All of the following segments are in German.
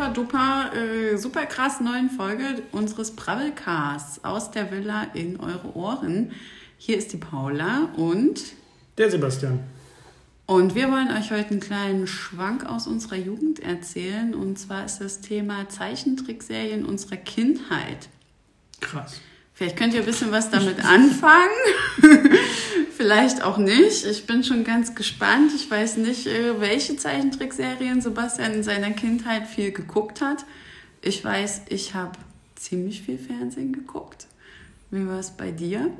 super duper, äh, super krass neuen Folge unseres Brabbelcasts aus der Villa in eure Ohren. Hier ist die Paula und der Sebastian. Und wir wollen euch heute einen kleinen Schwank aus unserer Jugend erzählen. Und zwar ist das Thema Zeichentrickserien unserer Kindheit. Krass. Vielleicht könnt ihr ein bisschen was damit anfangen. Vielleicht auch nicht. Ich bin schon ganz gespannt. Ich weiß nicht, äh, welche Zeichentrickserien Sebastian in seiner Kindheit viel geguckt hat. Ich weiß, ich habe ziemlich viel Fernsehen geguckt. Wie war es bei dir?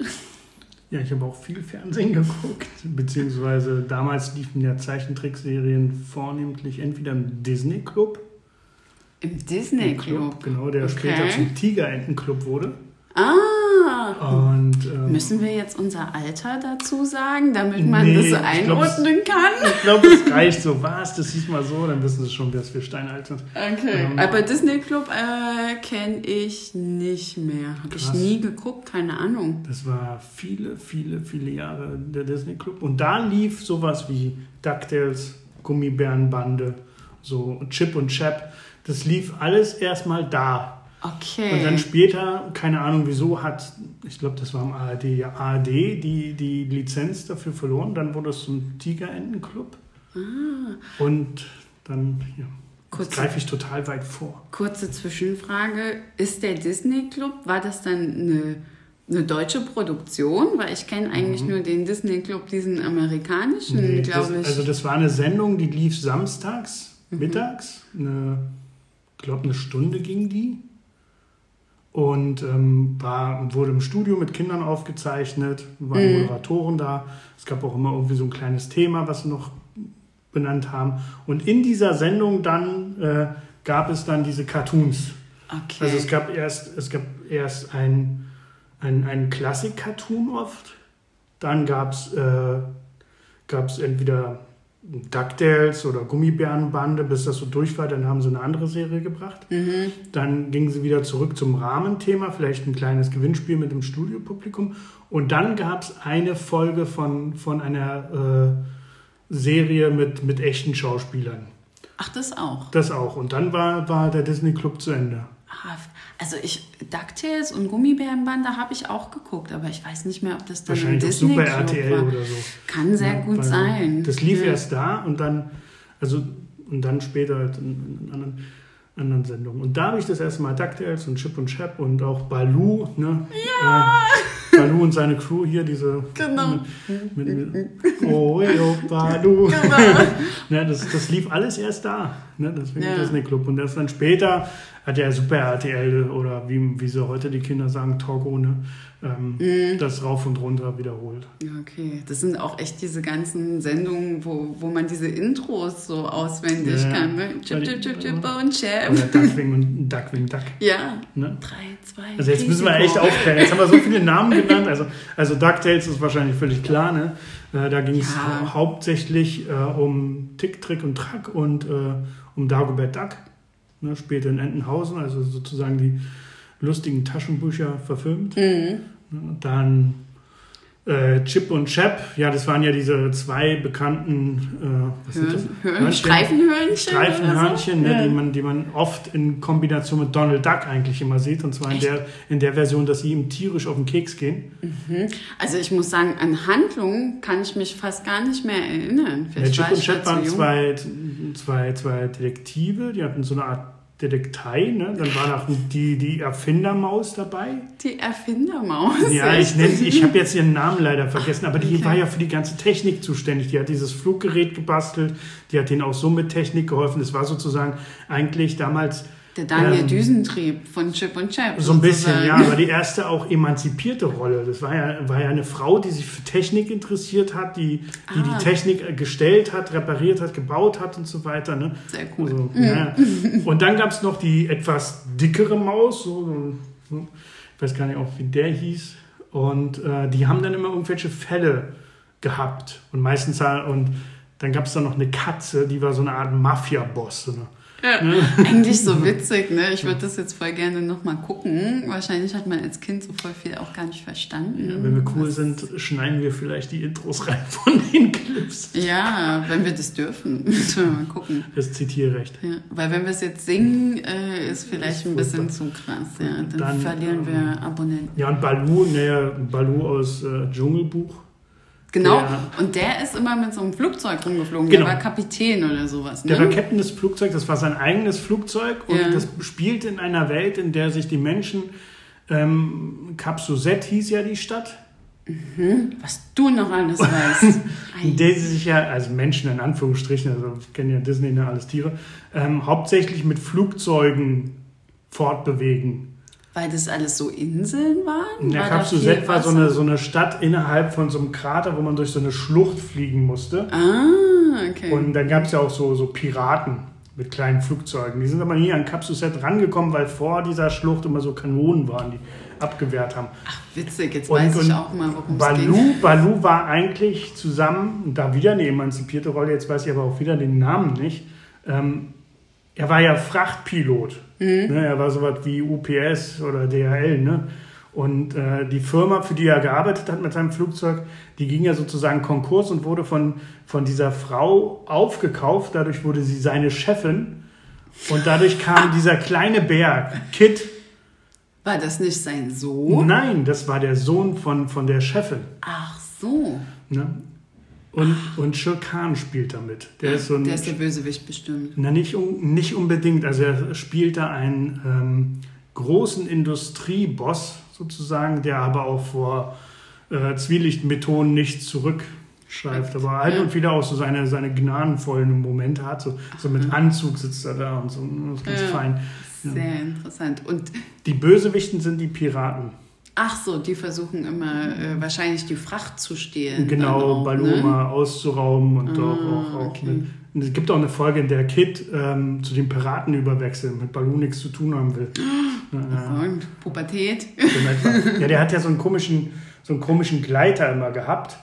Ja, ich habe auch viel Fernsehen geguckt, beziehungsweise damals liefen ja Zeichentrickserien vornehmlich entweder im Disney Club. Im Disney Club? Genau, der okay. später zum Tigerenten Club wurde. Ah. Und, ähm, Müssen wir jetzt unser Alter dazu sagen, damit man nee, das einordnen ich glaub, kann? Ich glaube, es reicht so. Was? Das hieß mal so, dann wissen sie schon, dass wir steinalt sind. Okay. Ähm, Aber Disney Club äh, kenne ich nicht mehr. Habe ich nie geguckt, keine Ahnung. Das war viele, viele, viele Jahre der Disney Club. Und da lief sowas wie DuckTales, Gummibärenbande, so Chip und Chap. Das lief alles erstmal da Okay. Und dann später, keine Ahnung wieso, hat, ich glaube, das war im ARD, ja, ARD die, die Lizenz dafür verloren. Dann wurde es zum Tigerentenclub. Ah. Und dann, ja. Kurze, greife ich total weit vor. Kurze Zwischenfrage. Ist der Disney Club, war das dann eine, eine deutsche Produktion? Weil ich kenne eigentlich mhm. nur den Disney Club, diesen amerikanischen, nee, glaube ich. Also das war eine Sendung, die lief samstags, mhm. mittags. Eine, ich glaube, eine Stunde ging die und ähm, war, wurde im Studio mit Kindern aufgezeichnet, waren mhm. Moderatoren da. Es gab auch immer irgendwie so ein kleines Thema, was sie noch benannt haben. Und in dieser Sendung dann äh, gab es dann diese Cartoons. Okay. Also es gab erst, es gab erst ein, ein, ein Klassik-Cartoon oft. Dann gab es äh, entweder DuckTales oder Gummibärenbande, bis das so durch war, dann haben sie eine andere Serie gebracht. Mhm. Dann gingen sie wieder zurück zum Rahmenthema, vielleicht ein kleines Gewinnspiel mit dem Studiopublikum. Und dann gab es eine Folge von, von einer äh, Serie mit, mit echten Schauspielern. Ach, das auch? Das auch. Und dann war, war der Disney Club zu Ende. Ah, also ich, DuckTales und Gummibärenbande habe ich auch geguckt, aber ich weiß nicht mehr, ob das dann Wahrscheinlich Disney Super RTL war. oder so. Kann sehr ja, gut sein. Das lief ja. erst da und dann, also und dann später halt in, in anderen, anderen Sendungen. Und da habe ich das erste Mal DuckTales und Chip und Chap und auch Baloo, ne? Ja! Äh, Baloo und seine Crew hier, diese. Genau. Mit, mit, mit, oh, yo, Baloo. Genau. ne, das, das lief alles erst da. Ne? Deswegen ja. Disney Club. Und das dann später hat ja Super RTL oder wie, wie sie heute die Kinder sagen, Togo, ne? Ähm, mm. das rauf und runter wiederholt. Ja, okay. Das sind auch echt diese ganzen Sendungen, wo, wo man diese Intros so auswendig ja, kann. Ne? Chip, chip, chip, chip, Bone Chap. Oder Duckwing und Duckwing Duck. Ja. Ne? Drei, zwei. Also jetzt müssen wir echt aufklären. Jetzt haben wir so viele Namen genannt. Also, also DuckTales ist wahrscheinlich völlig klar, ne? Äh, da ging es ja. hauptsächlich äh, um Tick, Trick und Track und äh, um Dagobert Duck ne, später in Entenhausen, also sozusagen die lustigen Taschenbücher verfilmt. Mhm. Dann äh, Chip und Chap, ja, das waren ja diese zwei bekannten äh, Hörn, Streifenhörnchen. Streifenhörnchen, so? ne, ja. die, man, die man oft in Kombination mit Donald Duck eigentlich immer sieht. Und zwar in der, in der Version, dass sie ihm tierisch auf den Keks gehen. Mhm. Also ich muss sagen, an Handlungen kann ich mich fast gar nicht mehr erinnern. Ja, Chip und Chap waren zwei, zwei, zwei Detektive, die hatten so eine Art Detektei, ne? Dann war noch die, die Erfindermaus dabei. Die Erfindermaus? Ja, ich nenne sie, ich habe jetzt ihren Namen leider vergessen, aber die okay. war ja für die ganze Technik zuständig. Die hat dieses Fluggerät gebastelt, die hat denen auch so mit Technik geholfen. Das war sozusagen eigentlich damals der Daniel ähm, Düsentrieb von Chip und Chap. So ein bisschen, ja, aber die erste auch emanzipierte Rolle. Das war ja, war ja eine Frau, die sich für Technik interessiert hat, die die, ah. die Technik gestellt hat, repariert hat, gebaut hat und so weiter. Ne? Sehr cool. Also, mhm. ja. Und dann gab es noch die etwas dickere Maus, so, ich weiß gar nicht auch, wie der hieß. Und äh, die haben dann immer irgendwelche Fälle gehabt. Und meistens, und dann gab es dann noch eine Katze, die war so eine Art Mafia-Boss. Ne? Ja. Eigentlich so witzig, ne? Ich würde das jetzt voll gerne nochmal gucken. Wahrscheinlich hat man als Kind so voll viel auch gar nicht verstanden. Ja, wenn wir cool Was sind, schneiden wir vielleicht die Intros rein von den Clips. Ja, wenn wir das dürfen, müssen wir mal gucken. Das Zitierrecht. Ja, weil wenn wir es jetzt singen, äh, ist vielleicht ist ein bisschen zu krass. Ja, dann, dann verlieren wir ähm, Abonnenten. Ja, und Balu, ne, Balu aus äh, Dschungelbuch Genau, der, und der ist immer mit so einem Flugzeug rumgeflogen. Genau. Der war Kapitän oder sowas. Ne? Der war Captain des Flugzeugs, das war sein eigenes Flugzeug und ja. das spielt in einer Welt, in der sich die Menschen, ähm, Capsuzet hieß ja die Stadt. Mhm. Was du noch alles weißt. in der sie sich ja, also Menschen in Anführungsstrichen, also kennen ja Disney, ne, alles Tiere, ähm, hauptsächlich mit Flugzeugen fortbewegen. Weil das alles so Inseln waren? Der Cap Suzette war so eine, so eine Stadt innerhalb von so einem Krater, wo man durch so eine Schlucht fliegen musste. Ah, okay. Und dann gab es ja auch so, so Piraten mit kleinen Flugzeugen. Die sind aber nie an Cap Suzette rangekommen, weil vor dieser Schlucht immer so Kanonen waren, die abgewehrt haben. Ach, witzig, jetzt und, weiß ich auch mal, worum Balu, es ging. Balu war eigentlich zusammen, da wieder eine emanzipierte Rolle, jetzt weiß ich aber auch wieder den Namen nicht, ähm, er war ja Frachtpilot. Mhm. Ne, er war sowas wie UPS oder DHL. Ne? Und äh, die Firma, für die er gearbeitet hat mit seinem Flugzeug, die ging ja sozusagen Konkurs und wurde von, von dieser Frau aufgekauft. Dadurch wurde sie seine Chefin. Und dadurch kam dieser kleine Berg, Kit. War das nicht sein Sohn? Nein, das war der Sohn von, von der Chefin. Ach so. Ne? Und, und Shirkan spielt damit. Der ist, so ein, der ist der Bösewicht bestimmt. Na, nicht, nicht unbedingt. Also er spielt da einen ähm, großen Industrieboss sozusagen, der aber auch vor äh, Zwielichtmethoden nicht zurückschreift. Aber halt und wieder auch so seine, seine gnadenvollen Momente hat. So, so mit Anzug sitzt er da und so. Das ist ganz ja, fein. Sehr ja. interessant. Und die Bösewichten sind die Piraten. Ach so, die versuchen immer äh, wahrscheinlich die Fracht zu stehlen. Genau, Baluma ne? auszurauben und ah, auch, auch, okay. mit, es gibt auch eine Folge, in der Kid ähm, zu den Piraten überwechselt, mit Baloo nichts zu tun haben will. Oh, und Pubertät. ja, der hat ja so einen komischen, so einen komischen Gleiter immer gehabt.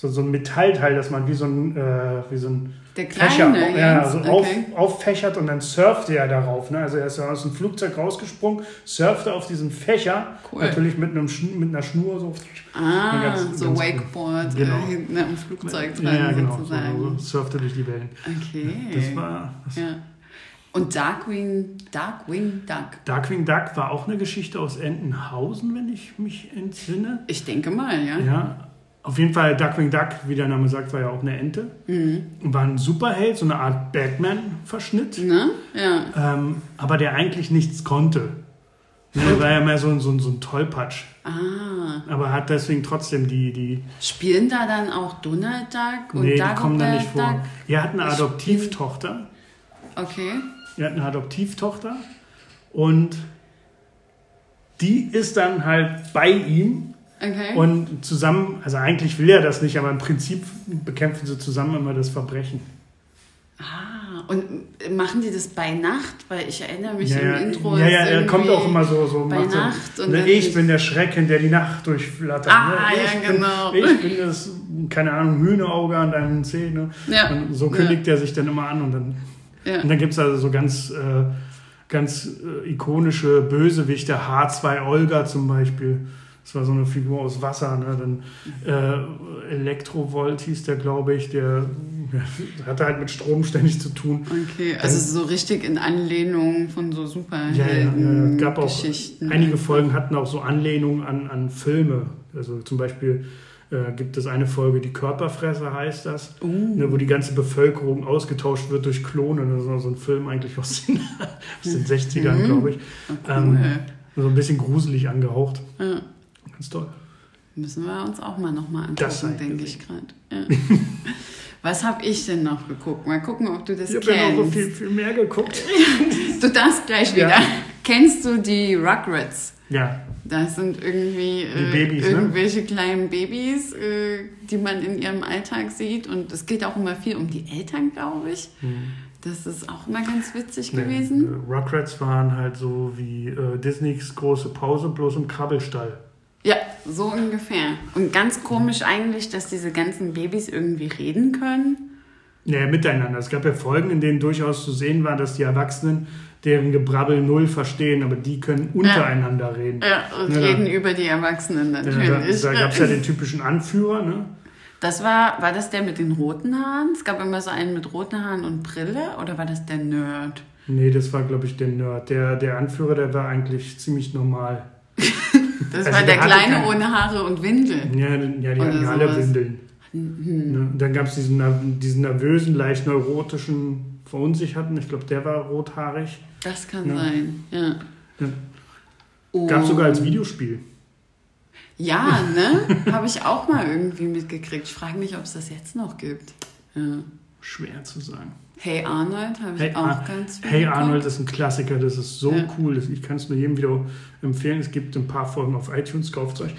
So, so ein Metallteil, dass man wie so ein, äh, wie so ein Fächer, ja, also okay. auf, auffächert und dann surfte er darauf. Ne? Also er ist aus dem Flugzeug rausgesprungen, surfte auf diesem Fächer, cool. natürlich mit, einem, mit einer Schnur so. Ah, ganz, so ganz Wakeboard genau. äh, hinten am Flugzeug dran ja, genau, sozusagen. So, so surfte durch die Wellen. Okay. Das war... Das ja. Und Darkwing, Darkwing Duck. Darkwing Duck war auch eine Geschichte aus Entenhausen, wenn ich mich entsinne. Ich denke mal, ja. Ja, auf jeden Fall, Duckwing Duck, wie der Name sagt, war ja auch eine Ente. Mhm. War ein Superheld, so eine Art Batman-Verschnitt. Ne? Ja. Ähm, aber der eigentlich nichts konnte. Ne, der war ja mehr so, so, so ein Tollpatsch. Ah. Aber hat deswegen trotzdem die, die. Spielen da dann auch Donald Duck und nee, Dagobert die kommen da nicht vor. Duck? Er hat eine Adoptivtochter. Okay. Er hat eine Adoptivtochter. Und die ist dann halt bei ihm Okay. Und zusammen, also eigentlich will er das nicht, aber im Prinzip bekämpfen sie zusammen immer das Verbrechen. Ah, und machen die das bei Nacht? Weil ich erinnere mich ja, im Intro. Ja, ja, er kommt auch immer so. so bei Nacht. So, und ne, ich bin der Schrecken, der die Nacht durchflattert. Ah, ne? ja, genau. Bin, ich bin das, keine Ahnung, Hühnerauge an deinen Zähnen. Ja. Und so kündigt ja. er sich dann immer an und dann, ja. und dann gibt es also so ganz, äh, ganz äh, ikonische Bösewichte, H2 Olga zum Beispiel. Das war so eine Figur aus Wasser. Ne? Dann äh, Elektrovolt hieß der, glaube ich, der ja, hatte halt mit Strom ständig zu tun. Okay, also Dann, so richtig in Anlehnung von so Superhelden. Ja, ja, gab auch einige Folgen hatten auch so Anlehnungen an, an Filme. Also zum Beispiel äh, gibt es eine Folge, die Körperfresser heißt das, uh. ne, wo die ganze Bevölkerung ausgetauscht wird durch Klone. Das ist so ein Film eigentlich aus den, aus den 60ern, mhm. glaube ich. Oh, cool. ähm, so ein bisschen gruselig angehaucht. Ja. Ganz toll. Müssen wir uns auch mal nochmal angucken, denke ich gerade. Ja. Was habe ich denn noch geguckt? Mal gucken, ob du das ich kennst. Ich habe noch so viel, viel mehr geguckt. du darfst gleich wieder. Ja. Kennst du die Rugrats? Ja. Das sind irgendwie äh, Babys, ne? irgendwelche ne? kleinen Babys, äh, die man in ihrem Alltag sieht. Und es geht auch immer viel um die Eltern, glaube ich. Hm. Das ist auch immer ganz witzig nee, gewesen. Rugrats waren halt so wie äh, Disneys große Pause, bloß im Krabbelstall. Ja, so ungefähr. Und ganz komisch eigentlich, dass diese ganzen Babys irgendwie reden können. Ja, miteinander. Es gab ja Folgen, in denen durchaus zu sehen war, dass die Erwachsenen deren Gebrabbel null verstehen, aber die können untereinander reden. Ja, und Ja, reden da- über die Erwachsenen Ja, da natürlich. da gab es ja den typischen Anführer, ne? Das war, war das der mit den roten Haaren? Es gab immer so einen mit roten Haaren und Brille oder war das der Nerd? Nee, das war, glaube ich, der Nerd. Der, der Anführer, der war eigentlich ziemlich normal. Das Also war der der Kleine ohne Haare und Windel. Ja, ja die Oder hatten alle. Windeln. Mhm. Ne? Dann gab es diesen, diesen nervösen, leicht neurotischen, verunsicherten, ich glaube, der war rothaarig. Das kann Ja. sein, ja. Ja. Gab sogar als Videospiel. Ja, ne? Habe ich auch mal irgendwie mitgekriegt. Ich frage mich, ob es das jetzt noch gibt. Ja. Schwer zu sagen. Hey Arnold habe ich Hey, auch Ar- ganz viel Hey geguckt. Arnold ist ein Klassiker, das ist so Ja. cool. Ich kann es nur jedem wieder empfehlen. Es gibt ein paar Folgen auf iTunes, kauft euch.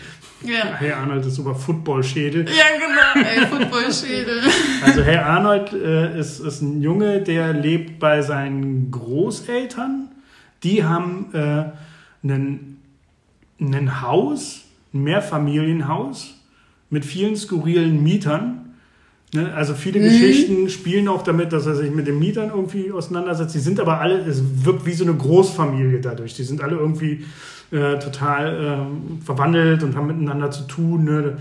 Ja. Hey Arnold ist über Footballschädel. ja, genau. Ey, Footballschädel. Also Hey Arnold äh, ist, ist ein Junge, der lebt bei seinen Großeltern. Die haben äh, einen, ein Haus, ein Mehrfamilienhaus mit vielen skurrilen Mietern. Ne? Also viele Geschichten spielen auch damit, dass er sich mit den Mietern irgendwie auseinandersetzt. Die sind aber alle, es wirkt wie so eine Großfamilie dadurch. Die sind alle irgendwie äh, total ähm, verwandelt und haben miteinander zu tun. Ne?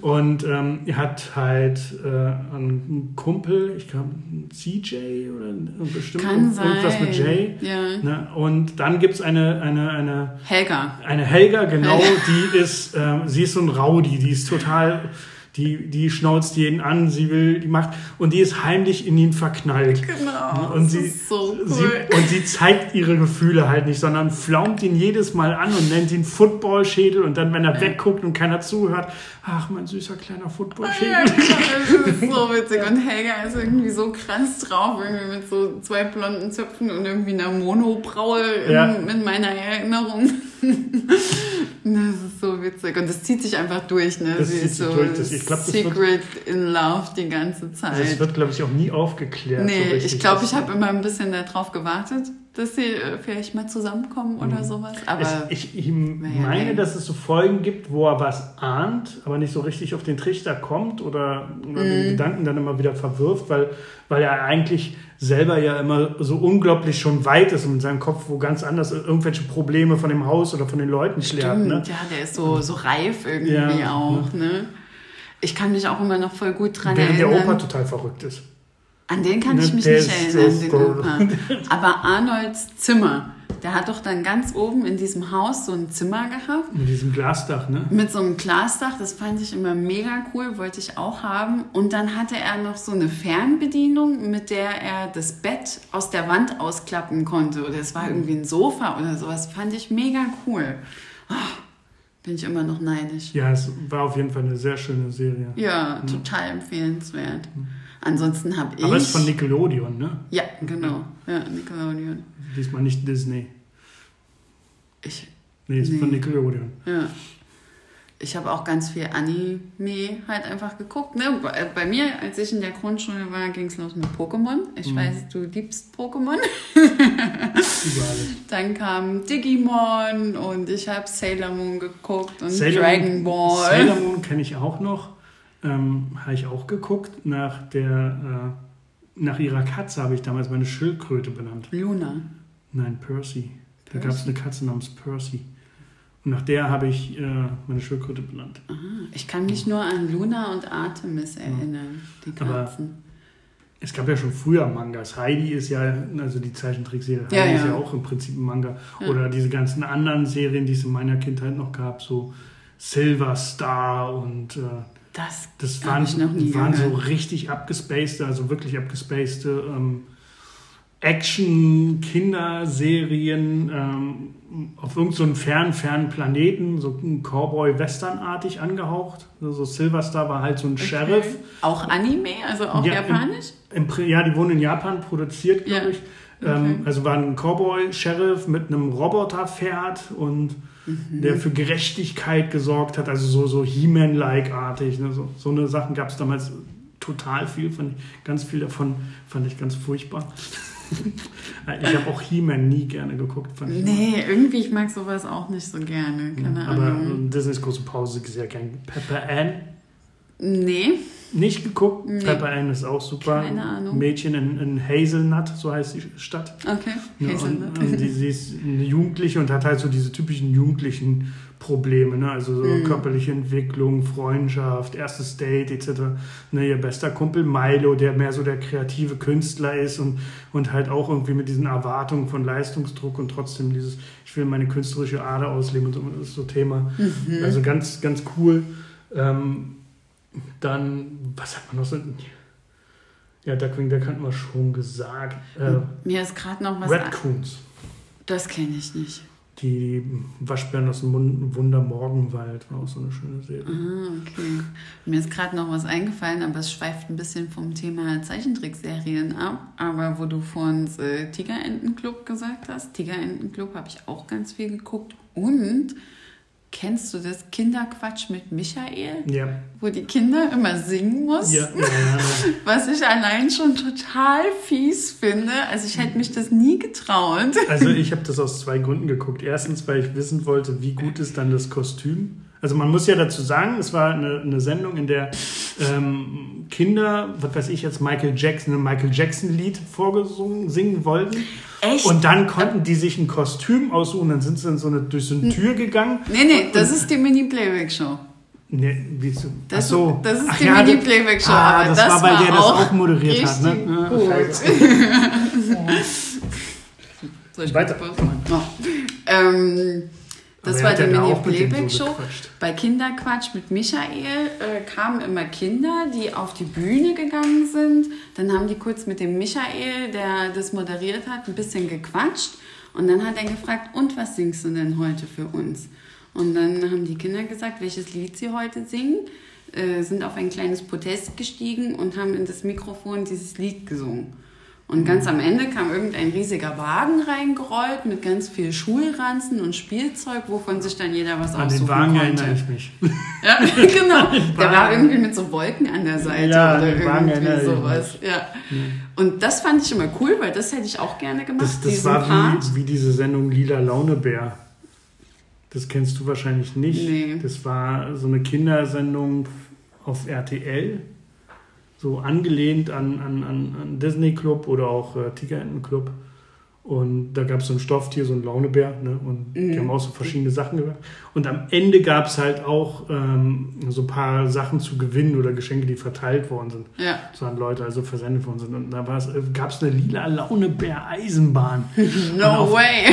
Und ähm, er hat halt äh, einen Kumpel, ich glaube CJ oder bestimmt Kann sein. irgendwas mit J. Ja. Ne? Und dann gibt es eine, eine, eine, Helga. eine Helga, genau, Helga. die ist, ähm, sie ist so ein Rowdy, die ist total, die, die schnauzt jeden an, sie will, die macht, und die ist heimlich in ihn verknallt. Genau. Und sie, so cool. sie, und sie zeigt ihre Gefühle halt nicht, sondern flaumt ihn jedes Mal an und nennt ihn Footballschädel und dann, wenn er wegguckt und keiner zuhört, ach, mein süßer kleiner Footballschädel. Ja, genau, das ist so witzig. Und Helga ist irgendwie so krass drauf, irgendwie mit so zwei blonden Zöpfen und irgendwie einer Monobraue in, Ja. in meiner Erinnerung. das ist so witzig. Und das zieht sich einfach durch, ne? Das Sie zieht sich so durch. Das- ich glaub, das wird- secret in love die ganze Zeit. Es wird, glaube ich, auch nie aufgeklärt. Nee, so ich glaube, Das- ich habe immer ein bisschen darauf gewartet, dass sie äh, vielleicht mal zusammenkommen oder sowas. Aber ich, ich, ich meine, dass es so Folgen gibt, wo er was ahnt, aber nicht so richtig auf den Trichter kommt oder, oder Mhm. den Gedanken dann immer wieder verwirft, weil, weil er eigentlich selber ja immer so unglaublich schon weit ist und in seinem Kopf, wo ganz anders irgendwelche Probleme von dem Haus oder von den Leuten stimmt, Ne? ja, der ist so, so reif irgendwie Ja, auch, ne? Ich kann mich auch immer noch voll gut dran Während der erinnern. Opa total verrückt ist. An den kann Ne, ich mich der nicht erinnern, den. Opa. Aber Arnolds Zimmer, der hat doch dann ganz oben in diesem Haus so ein Zimmer gehabt. Mit diesem Glasdach, ne? Mit so einem Glasdach, das fand ich immer mega cool, wollte ich auch haben. Und dann hatte er noch so eine Fernbedienung, mit der er das Bett aus der Wand ausklappen konnte. Oder es war irgendwie ein Sofa oder sowas. Fand ich mega cool. Ah, bin ich immer noch neidisch. Ja, es war auf jeden Fall eine sehr schöne Serie. Ja, total empfehlenswert. Ansonsten habe ich. Aber es ist von Nickelodeon, ne? Ja, genau. Ja, Nickelodeon. Diesmal nicht Disney. Ich, Nee, es ist von Nee. Nickelodeon. ja. Ich habe auch ganz viel Anime halt einfach geguckt. Ne? Bei, bei mir, als ich in der Grundschule war, ging es los mit Pokémon. Ich Mhm. weiß, du liebst Pokémon. Überall. Dann kam Digimon und ich habe Sailor Moon geguckt und Sailor Dragon Ball. Sailor Moon kenne ich auch noch. Ähm, habe ich auch geguckt. Nach, der, äh, nach ihrer Katze habe ich damals meine Schildkröte benannt. Luna. Nein, Percy. Da Percy? gab es eine Katze namens Percy. Und nach der habe ich äh, meine Schildkröte benannt. Ah, ich kann mich nur an Luna und Artemis erinnern, die Aber- Katzen. Es gab ja schon früher Mangas. Heidi ist ja, also die Zeichentrickserie, Heidi Ja, ist ja. ja auch im Prinzip ein Manga. Ja. Oder diese ganzen anderen Serien, die es in meiner Kindheit noch gab, so Silver Star und äh, Das, Das waren, ich noch nie waren so richtig abgespacede, also wirklich abgespacede ähm, Action-Kinderserien ähm, auf irgendeinem so fernen, fernen Planeten, so ein Cowboy-Western-artig angehaucht. Also so Silverstar war halt so ein Sheriff. Auch Anime, also auch Ja, japanisch? Im, Pri- ja, die wurden in Japan produziert, glaube Ja. ich. Ähm, also war ein Cowboy-Sheriff mit einem Roboterpferd und Mhm. der für Gerechtigkeit gesorgt hat, also so, so He-Man-like-artig. Ne? So, so eine Sachen gab es damals total viel, fand ich, ganz viel davon fand ich ganz furchtbar. ich habe auch He-Man nie gerne geguckt, fand ich. Nee, irgendwie, ich mag sowas auch nicht so gerne. Keine Aber Ahnung. äh, Disneys große Pause sehr gern. Pepper Ann, Nee. Nicht geguckt? Nee. Pepper Ann ist auch super. Keine Ahnung. Mädchen in, in Hazelnut, so heißt die Stadt. Okay. Ja, Hazelnut. und, und die, sie ist eine Jugendliche und hat halt so diese typischen jugendlichen Probleme, ne? also so Mhm. körperliche Entwicklung, Freundschaft, erstes Date etc. Ne, ihr bester Kumpel Milo, der mehr so der kreative Künstler ist und, und halt auch irgendwie mit diesen Erwartungen von Leistungsdruck und trotzdem dieses, ich will meine künstlerische Ader ausleben und so, das ist so Thema. Mhm. Also ganz, ganz cool. Ähm, dann, was hat man noch so? Ja, Duckwing Duck hatten wir schon gesagt. Äh, Mir ist gerade noch was. Raccoons. Das kenne ich nicht. Die Waschbären aus dem Wundermorgenwald war auch so eine schöne Serie. Ah, okay. Mir ist gerade noch was eingefallen, aber es schweift ein bisschen vom Thema Zeichentrickserien ab. Aber wo du vorhin äh, Tigerentenclub gesagt hast, Tigerentenclub habe ich auch ganz viel geguckt. Und kennst du das Kinderquatsch mit Michael, Ja, wo die Kinder immer singen muss? ja, ja, ja. Was ich allein schon total fies finde. Also ich hätte mich das nie getraut. Also ich habe das aus zwei Gründen geguckt. Erstens, weil ich wissen wollte, wie gut ist dann das Kostüm. Also man muss ja dazu sagen, es war eine, eine Sendung, in der ähm, Kinder, was weiß ich jetzt, Michael Jackson, ein Michael Jackson-Lied vorgesungen singen wollten. Echt? Und dann konnten die sich ein Kostüm aussuchen, dann sind sie in so eine, durch so eine Tür gegangen. Nee, nee, das ist die Mini-Playback-Show. Nee, wie so? Das, Ach so. das ist die ja, das- Mini-Playback-Show. Ah, aber das, war, weil der das auch moderiert hat. Ne? gut. scheiße. Soll ich Weiter. Ähm, das war die auch mit dem so. Bei Kinderquatsch mit Michael äh, kamen immer Kinder, die auf die Bühne gegangen sind. Dann haben die kurz mit dem Michael, der das moderiert hat, ein bisschen gequatscht. Und dann hat er gefragt, und was singst du denn heute für uns? Und dann haben die Kinder gesagt, welches Lied sie heute singen, äh, sind auf ein kleines Podest gestiegen und haben in das Mikrofon dieses Lied gesungen. Und ganz am Ende kam irgendein riesiger Wagen reingerollt mit ganz viel Schulranzen und Spielzeug, wovon sich dann jeder was An aussuchen den Wagen konnte. erinnere ich mich. Ja, genau. Der war irgendwie mit so Wolken an der Seite Ja, oder irgendwie sowas. Ja. Und das fand ich immer cool, weil das hätte ich auch gerne gemacht, Das, das war wie, wie diese Sendung Lila Launebär. Das kennst du wahrscheinlich nicht. Nee. Das war so eine Kindersendung auf RTL. So angelehnt an, an, an, Disney Club oder auch äh, Tigerenten Club. Und da gab es so ein Stofftier, so ein Launebär. Ne? Und die Mhm. haben auch so verschiedene Sachen gemacht. Und am Ende gab es halt auch ähm, so ein paar Sachen zu gewinnen oder Geschenke, die verteilt worden sind. Ja. So an Leute, also versendet worden sind. Und da gab es eine lila Launebär-Eisenbahn. No auf, way.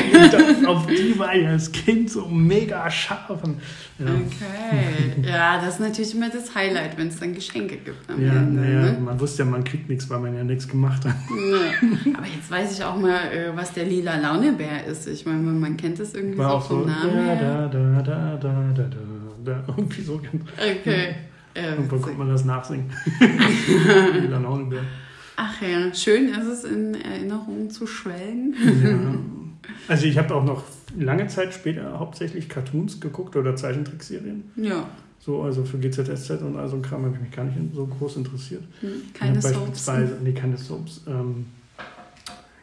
Und auf die war ich als Kind so mega scharf. Und, ja. Okay. Ja, das ist natürlich immer das Highlight, wenn es dann Geschenke gibt Ja, Ende. naja, Ne? man wusste ja, man kriegt nichts, weil man ja nichts gemacht hat. Nee. Aber jetzt weiß ich auch mal, äh, was der lila Launebär ist. Ich meine, man kennt das irgendwie War so auch so, vom Namen da, da, da, da, da, da, da, irgendwie so. Okay. Ja, Irgendwann witzig. konnte man das nachsingen. Lila Launebär. Ach ja, schön ist es, in Erinnerungen zu schwelgen. Ja. Also ich habe auch noch lange Zeit später hauptsächlich Cartoons geguckt oder Zeichentrickserien. Ja, So, also für GZSZ und all so ein Kram habe ich mich gar nicht so groß interessiert. hm, keine Soaps. Beispielsweise, nee, keine Soaps. Ähm,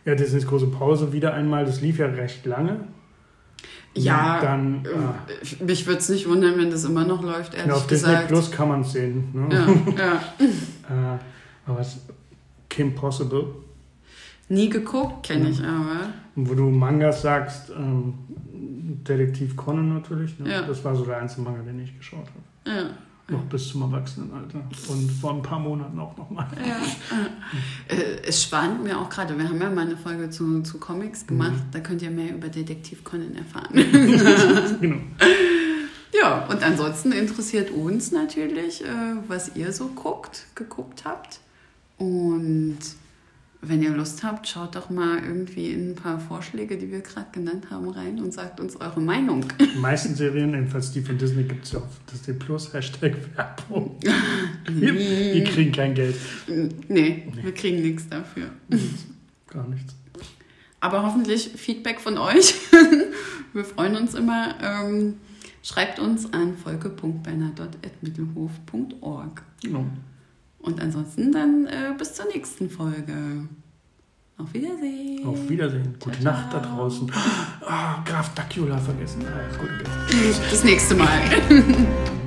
ja, Disneys große Pause wieder einmal. Das lief ja recht lange. Ja, Dann äh, mich würde es nicht wundern, wenn das immer noch läuft, ehrlich auf Disney gesagt. Plus kann man es sehen. Ne? Ja, ja. Äh, aber was? Kim Possible, Nie geguckt, kenne ich aber. wo du Mangas sagst, ähm, Detektiv Conan natürlich. Ne? Ja. Das war so der einzige Manga, den ich geschaut habe. Ja. Noch bis zum Erwachsenenalter. Und vor ein paar Monaten auch nochmal. Ja. Äh, es spannt mir auch gerade, wir haben ja mal eine Folge zu, zu Comics gemacht, Mhm. da könnt ihr mehr über Detektiv Conan erfahren. genau. ja, und ansonsten interessiert uns natürlich, äh, was ihr so guckt, geguckt habt. Und wenn ihr Lust habt, schaut doch mal irgendwie in ein paar Vorschläge, die wir gerade genannt haben, rein und sagt uns eure Meinung. Die meisten Serien, jedenfalls die von Disney, gibt es ja auf Disney Plus, Hashtag Werbung. Wir, wir kriegen kein Geld. nee, wir kriegen nichts dafür. Gar nichts. Aber hoffentlich Feedback von euch. Wir freuen uns immer. Ähm, schreibt uns an volke.bernadott.mittelhof.org. Genau. Und ansonsten dann äh, bis zur nächsten Folge. Auf Wiedersehen. Auf Wiedersehen. Gute Ciao, Nacht da draußen. Ah, Graf Dacula vergessen. Ah, gute Nacht. Bis nächste Mal.